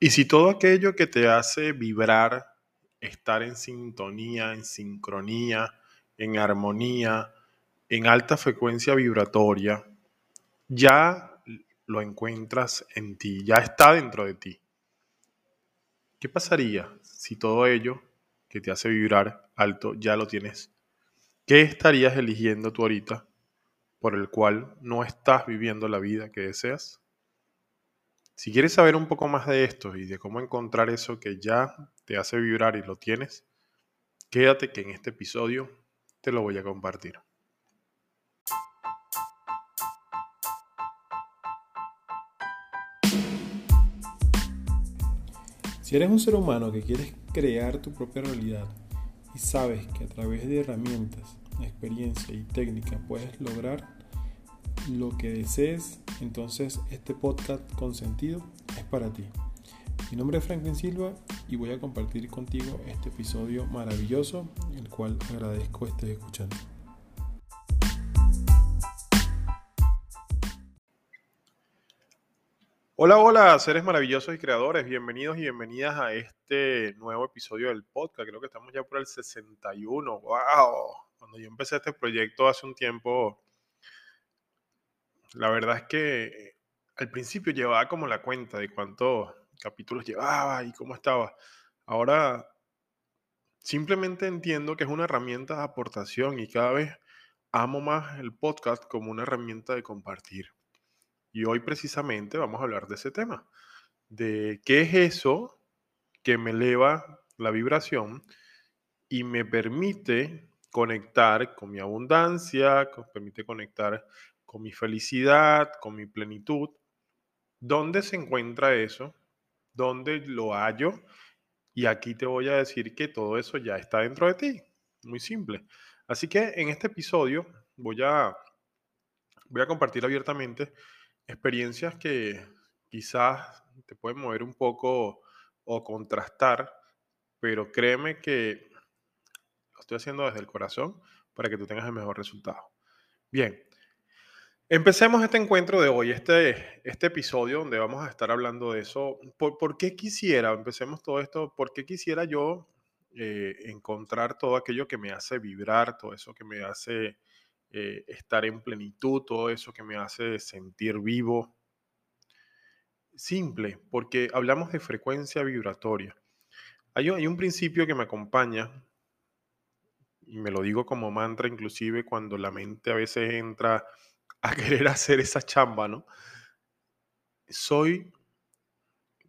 Y si todo aquello que te hace vibrar, estar en sintonía, en sincronía, en armonía, en alta frecuencia vibratoria, ya lo encuentras en ti, ya está dentro de ti. ¿Qué pasaría si todo ello que te hace vibrar alto ya lo tienes? ¿Qué estarías eligiendo tú ahorita por el cual no estás viviendo la vida que deseas? Si quieres saber un poco más de esto y de cómo encontrar eso que ya te hace vibrar y lo tienes, quédate que en este episodio te lo voy a compartir. Si eres un ser humano que quieres crear tu propia realidad y sabes que a través de herramientas, experiencia y técnica puedes lograr lo que desees, entonces este podcast con sentido es para ti. Mi nombre es Franklin Silva y voy a compartir contigo este episodio maravilloso, el cual agradezco estés escuchando. Hola, hola, seres maravillosos y creadores, bienvenidos y bienvenidas a este nuevo episodio del podcast. Creo que estamos ya por el 61. ¡Wow! Cuando yo empecé este proyecto hace un tiempo, la verdad es que al principio llevaba como la cuenta de cuántos capítulos llevaba y cómo estaba. Ahora simplemente entiendo que es una herramienta de aportación y cada vez amo más el podcast como una herramienta de compartir. Y hoy precisamente vamos a hablar de ese tema, de qué es eso que me eleva la vibración y me permite conectar con mi abundancia, me permite conectar con mi felicidad, con mi plenitud. ¿Dónde se encuentra eso? ¿Dónde lo hallo? Y aquí te voy a decir que todo eso ya está dentro de ti. Muy simple. Así que en este episodio voy a, voy a compartir abiertamente experiencias que quizás te pueden mover un poco o contrastar, pero créeme que lo estoy haciendo desde el corazón para que tú tengas el mejor resultado. Bien, Empecemos este encuentro de hoy, este, este episodio donde vamos a estar hablando de eso. ¿Por, qué quisiera, empecemos todo esto, por qué quisiera yo eh, encontrar todo aquello que me hace vibrar, todo eso que me hace eh, estar en plenitud, todo eso que me hace sentir vivo? Simple, porque hablamos de frecuencia vibratoria. Hay, hay un principio que me acompaña y me lo digo como mantra inclusive cuando la mente a veces entra a querer hacer esa chamba, ¿no? Soy,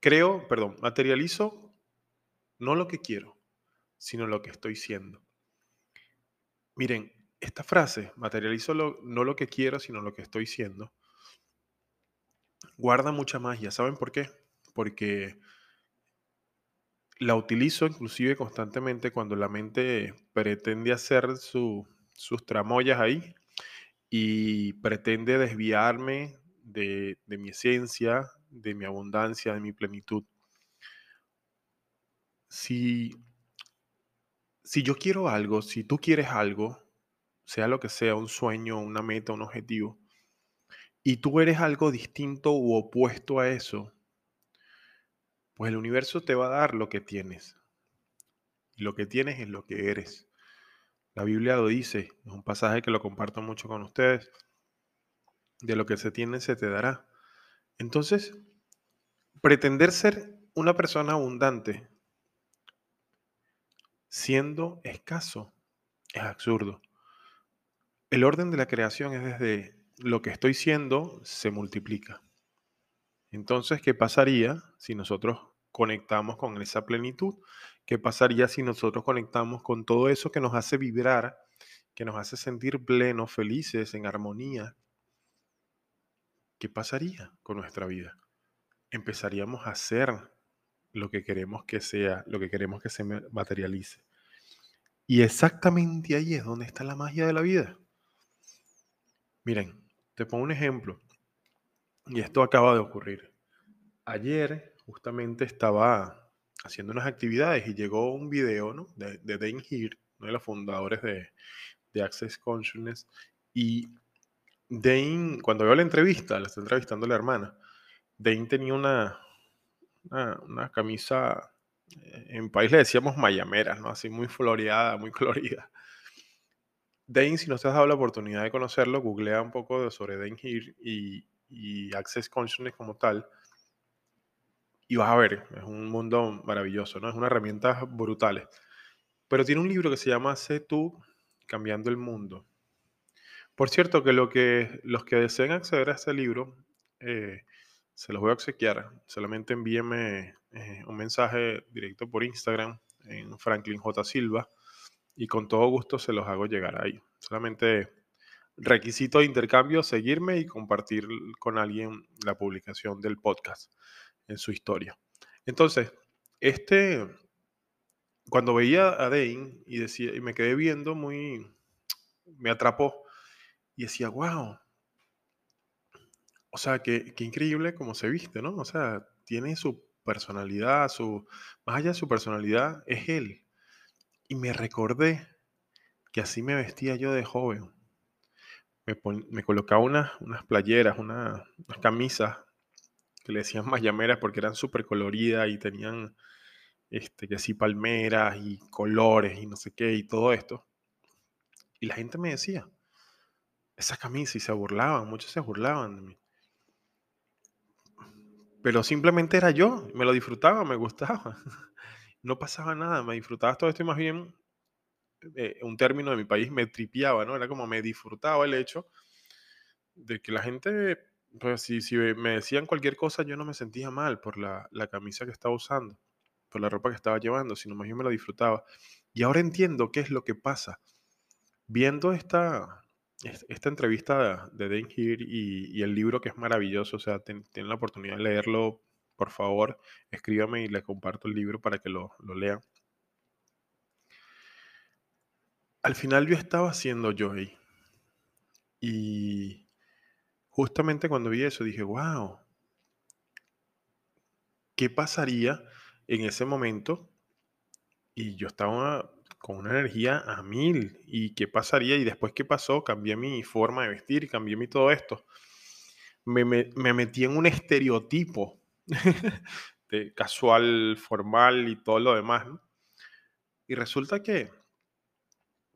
creo, perdón, materializo no lo que quiero, sino lo que estoy siendo. Miren, esta frase, materializo no lo que quiero, sino lo que estoy siendo, guarda mucha magia. ¿Saben por qué? Porque la utilizo inclusive constantemente cuando la mente pretende hacer sus tramoyas ahí y pretende desviarme de, mi esencia, de mi abundancia, de mi plenitud. Si, si yo quiero algo, si tú quieres algo, sea lo que sea, un sueño, una meta, un objetivo, y tú eres algo distinto u opuesto a eso, pues el universo te va a dar lo que tienes. Lo que tienes es lo que eres. La Biblia lo dice, es un pasaje que lo comparto mucho con ustedes. De lo que se tiene se te dará. Entonces, pretender ser una persona abundante siendo escaso es absurdo. El orden de la creación es desde lo que estoy siendo se multiplica. Entonces, ¿qué pasaría si nosotros conectamos con esa plenitud? ¿Qué pasaría si nosotros conectamos con todo eso que nos hace vibrar, que nos hace sentir plenos, felices, en armonía? ¿Qué pasaría con nuestra vida? Empezaríamos a hacer lo que queremos que sea, lo que queremos que se materialice. Y exactamente ahí es donde está la magia de la vida. Miren, te pongo un ejemplo. Y esto acaba de ocurrir. Ayer justamente estaba haciendo unas actividades y llegó un video ¿no? de, de Dane Heer, uno de los fundadores de, de Access Consciousness, y Dane, cuando veo la entrevista, la está entrevistando la hermana, Dane tenía una, una, camisa, eh, en país le decíamos mayameras, ¿no? Así muy floreada, muy colorida. Dane, si no te has dado la oportunidad de conocerlo, googlea un poco sobre Dane Here y, y Access Consciousness como tal. Y vas a ver, es un mundo maravilloso, ¿no? Es una herramienta brutal. Pero tiene un libro que se llama Sé tú cambiando el mundo. Por cierto, que, lo que los que deseen acceder a este libro, eh, se los voy a obsequiar. Solamente envíenme eh, un mensaje directo por Instagram en Franklin J. Silva y con todo gusto se los hago llegar ahí. Solamente requisito de intercambio, seguirme y compartir con alguien la publicación del podcast en su historia. Entonces, este, cuando veía a Dane y, decía, y me quedé viendo muy, me atrapó y decía, wow, o sea, qué, qué increíble cómo se viste, ¿no? O sea, tiene su personalidad, su, más allá de su personalidad, es él. Y me recordé que así me vestía yo de joven. Me, me colocaba unas, unas playeras, unas camisas le decían mayameras porque eran súper coloridas y tenían, este, que sí, palmeras y colores y no sé qué y todo esto. Y la gente me decía, esa camisa y se burlaban, muchos se burlaban de mí. Pero simplemente era yo, me lo disfrutaba, me gustaba. No pasaba nada, me disfrutaba todo esto y más bien, eh, un término de mi país, me tripiaba, ¿no? Era como me disfrutaba el hecho de que la gente, pues si, me decían cualquier cosa, yo no me sentía mal por la, la camisa que estaba usando, por la ropa que estaba llevando, sino más bien me lo disfrutaba. Y ahora entiendo qué es lo que pasa. Viendo esta, entrevista de Dan Here y, el libro que es maravilloso, o sea, tienen la oportunidad de leerlo, por favor, escríbame y le comparto el libro para que lo, lo lean. Al final yo estaba siendo yo. Y justamente cuando vi eso dije, wow, ¿qué pasaría en ese momento? Y yo estaba con una energía a mil. ¿Y qué pasaría? Y después, ¿qué pasó? Cambié mi forma de vestir, cambié mi todo esto. Me, metí en un estereotipo de casual, formal y todo lo demás. Y resulta que,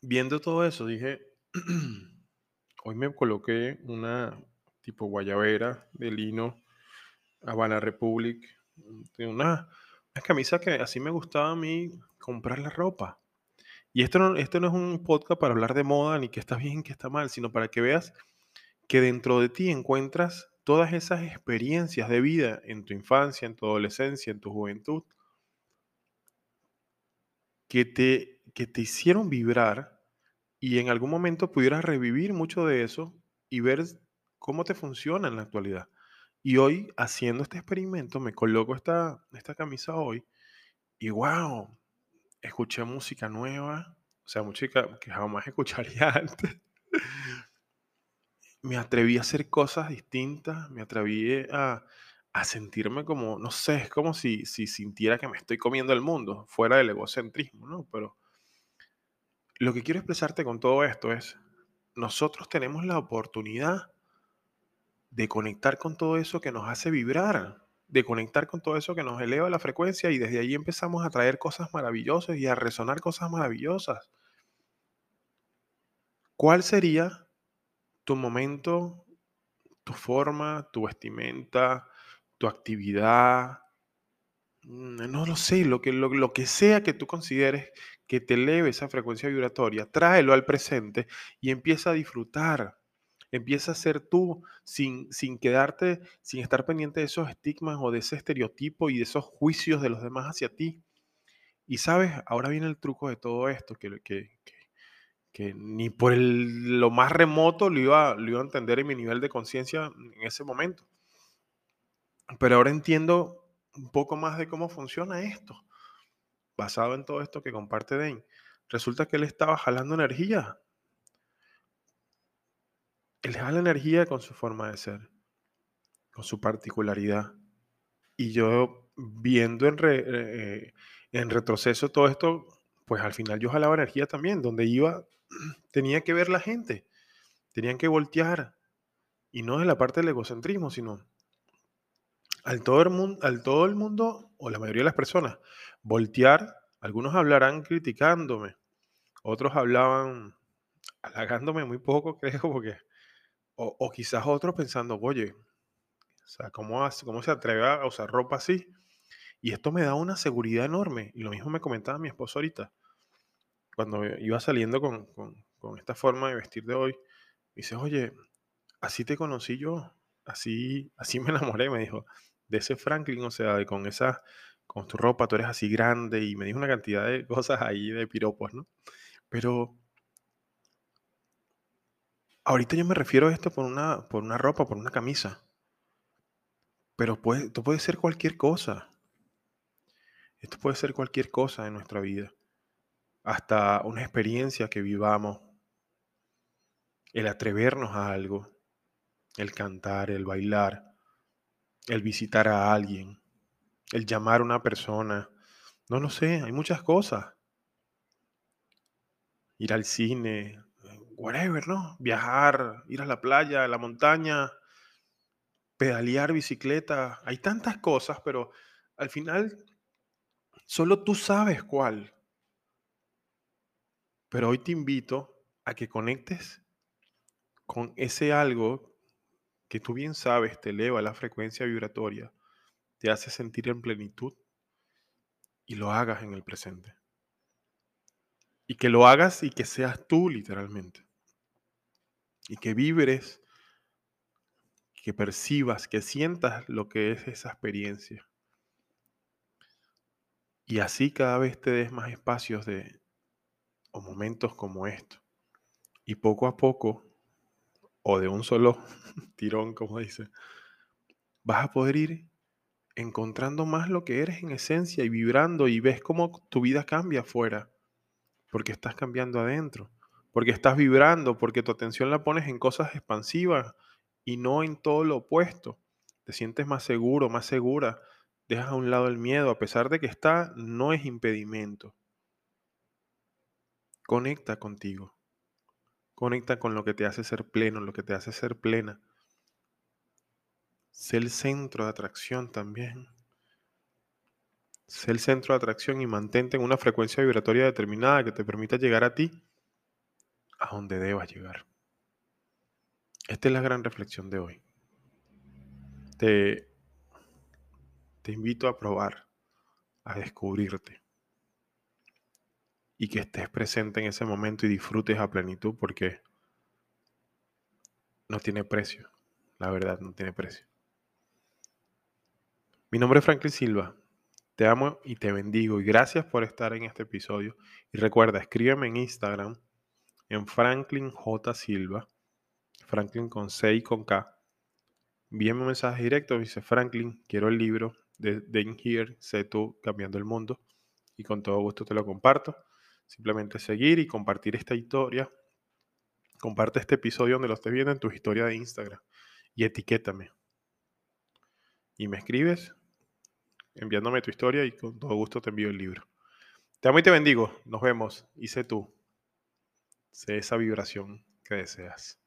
viendo todo eso, dije, hoy me coloqué una tipo guayabera de lino, Habana Republic, una, una camisa que así me gustaba a mí comprar la ropa. Y esto no, esto no es un podcast para hablar de moda ni que está bien, que está mal, sino para que veas que dentro de ti encuentras todas esas experiencias de vida en tu infancia, en tu adolescencia, en tu juventud, que te, que te hicieron vibrar y en algún momento pudieras revivir mucho de eso y ver cómo te funciona en la actualidad. Y hoy, haciendo este experimento, me coloco esta, esta camisa hoy y wow, escuché música nueva, o sea, música que jamás escucharía antes. me atreví a hacer cosas distintas, me atreví a, sentirme como, no sé, es como si, si sintiera que me estoy comiendo el mundo, fuera del egocentrismo, ¿no? Pero lo que quiero expresarte con todo esto es, nosotros tenemos la oportunidad de conectar con todo eso que nos hace vibrar de conectar con todo eso que nos eleva la frecuencia y desde ahí empezamos a traer cosas maravillosas y a resonar cosas maravillosas. ¿Cuál sería tu momento, tu forma, tu vestimenta, tu actividad? Mm, no lo sé, lo que, lo que sea que tú consideres que te eleve esa frecuencia vibratoria, tráelo al presente y empieza a disfrutar Empieza a ser tú sin, sin quedarte, sin estar pendiente de esos estigmas o de ese estereotipo y de esos juicios de los demás hacia ti. Y sabes, ahora viene el truco de todo esto, que, que, que, ni por lo más remoto lo iba, lo iba a entender en mi nivel de conciencia en ese momento. Pero ahora entiendo un poco más de cómo funciona esto, basado en todo esto que comparte Dane. Resulta que él estaba jalando energía él da la energía con su forma de ser, con su particularidad. Y yo viendo en, eh, en retroceso todo esto, pues al final yo jalaba energía también. Donde iba, tenía que ver la gente, tenían que voltear. Y no de la parte del egocentrismo, sino al todo, el mundo, al todo el mundo, o la mayoría de las personas, voltear, algunos hablarán criticándome, otros hablaban halagándome muy poco, creo, porque, o, o quizás otros pensando, oye, o sea, ¿cómo, hace, ¿cómo se atreve a usar ropa así? Y esto me da una seguridad enorme. Y lo mismo me comentaba mi esposo ahorita. Cuando iba saliendo con, con, con esta forma de vestir de hoy, dice, oye, así te conocí yo, así, así me enamoré, me dijo, de ese Franklin, o sea, de con esa, con tu ropa, tú eres así grande, y me dijo una cantidad de cosas ahí de piropos, ¿no? Pero ahorita yo me refiero a esto por una, por una ropa, por una camisa. Pero esto puede ser cualquier cosa. Esto puede ser cualquier cosa en nuestra vida. Hasta una experiencia que vivamos. El atrevernos a algo. El cantar, el bailar. El visitar a alguien. El llamar a una persona. No lo sé, hay muchas cosas. Ir al cine, whatever, ¿no? Viajar, ir a la playa, a la montaña, pedalear bicicleta. Hay tantas cosas, pero al final solo tú sabes cuál. Pero hoy te invito a que conectes con ese algo que tú bien sabes te eleva la frecuencia vibratoria, te hace sentir en plenitud y lo hagas en el presente. Y que lo hagas y que seas tú literalmente y que vibres, que percibas, que sientas lo que es esa experiencia. Y así cada vez te des más espacios de o momentos como esto. Y poco a poco, o de un solo tirón, como dice, vas a poder ir encontrando más lo que eres en esencia y vibrando y ves cómo tu vida cambia afuera, porque estás cambiando adentro porque estás vibrando, porque tu atención la pones en cosas expansivas y no en todo lo opuesto. Te sientes más seguro, más segura, dejas a un lado el miedo, a pesar de que está, no es impedimento. Conecta contigo. Conecta con lo que te hace ser pleno, lo que te hace ser plena. Sé el centro de atracción también. Sé el centro de atracción y mantente en una frecuencia vibratoria determinada que te permita llegar a ti a donde debas llegar. Esta es la gran reflexión de hoy. Te, te invito a probar, a descubrirte y que estés presente en ese momento y disfrutes a plenitud porque no tiene precio. La verdad, no tiene precio. Mi nombre es Franklin Silva. Te amo y te bendigo y gracias por estar en este episodio. Y recuerda, escríbeme en Instagram en Franklin J. Silva, Franklin con C y con K. Envíame un mensaje directo, dice Franklin, quiero el libro de In Here, Sé tú cambiando el mundo. Y con todo gusto te lo comparto. Simplemente seguir y compartir esta historia. Comparte este episodio donde lo estés viendo en tu historia de Instagram. Y etiquétame. Y me escribes enviándome tu historia y con todo gusto te envío el libro. Te amo y te bendigo. Nos vemos. Y sé tú. Sé esa vibración que deseas.